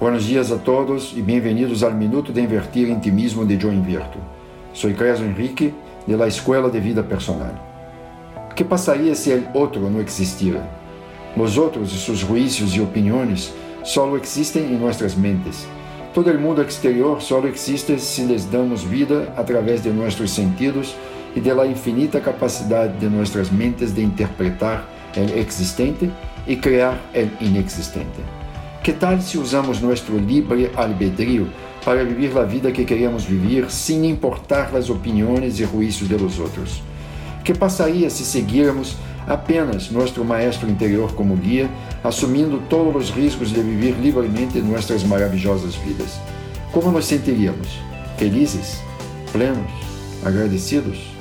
Buenos dias a todos e bem-vindos ao Minuto de Invertir Intimismo de Yo Invirto. Sou Creso Henrique, da Escola de Vida Personal. O que passaria se o outro não existira? Os outros e seus juízos e opiniões só existem em nossas mentes. Todo o mundo exterior só existe se lhes damos vida através de nossos sentidos e da infinita capacidade de nossas mentes de interpretar o existente e criar o inexistente. Que tal se usamos nosso livre albedrío para viver a vida que queremos viver sem importar as opiniões e juízos dos outros? Que passaria se seguirmos apenas nosso maestro interior como guia, assumindo todos os riscos de viver livremente nossas maravilhosas vidas? Como nos sentiríamos? Felizes? Plenos? Agradecidos?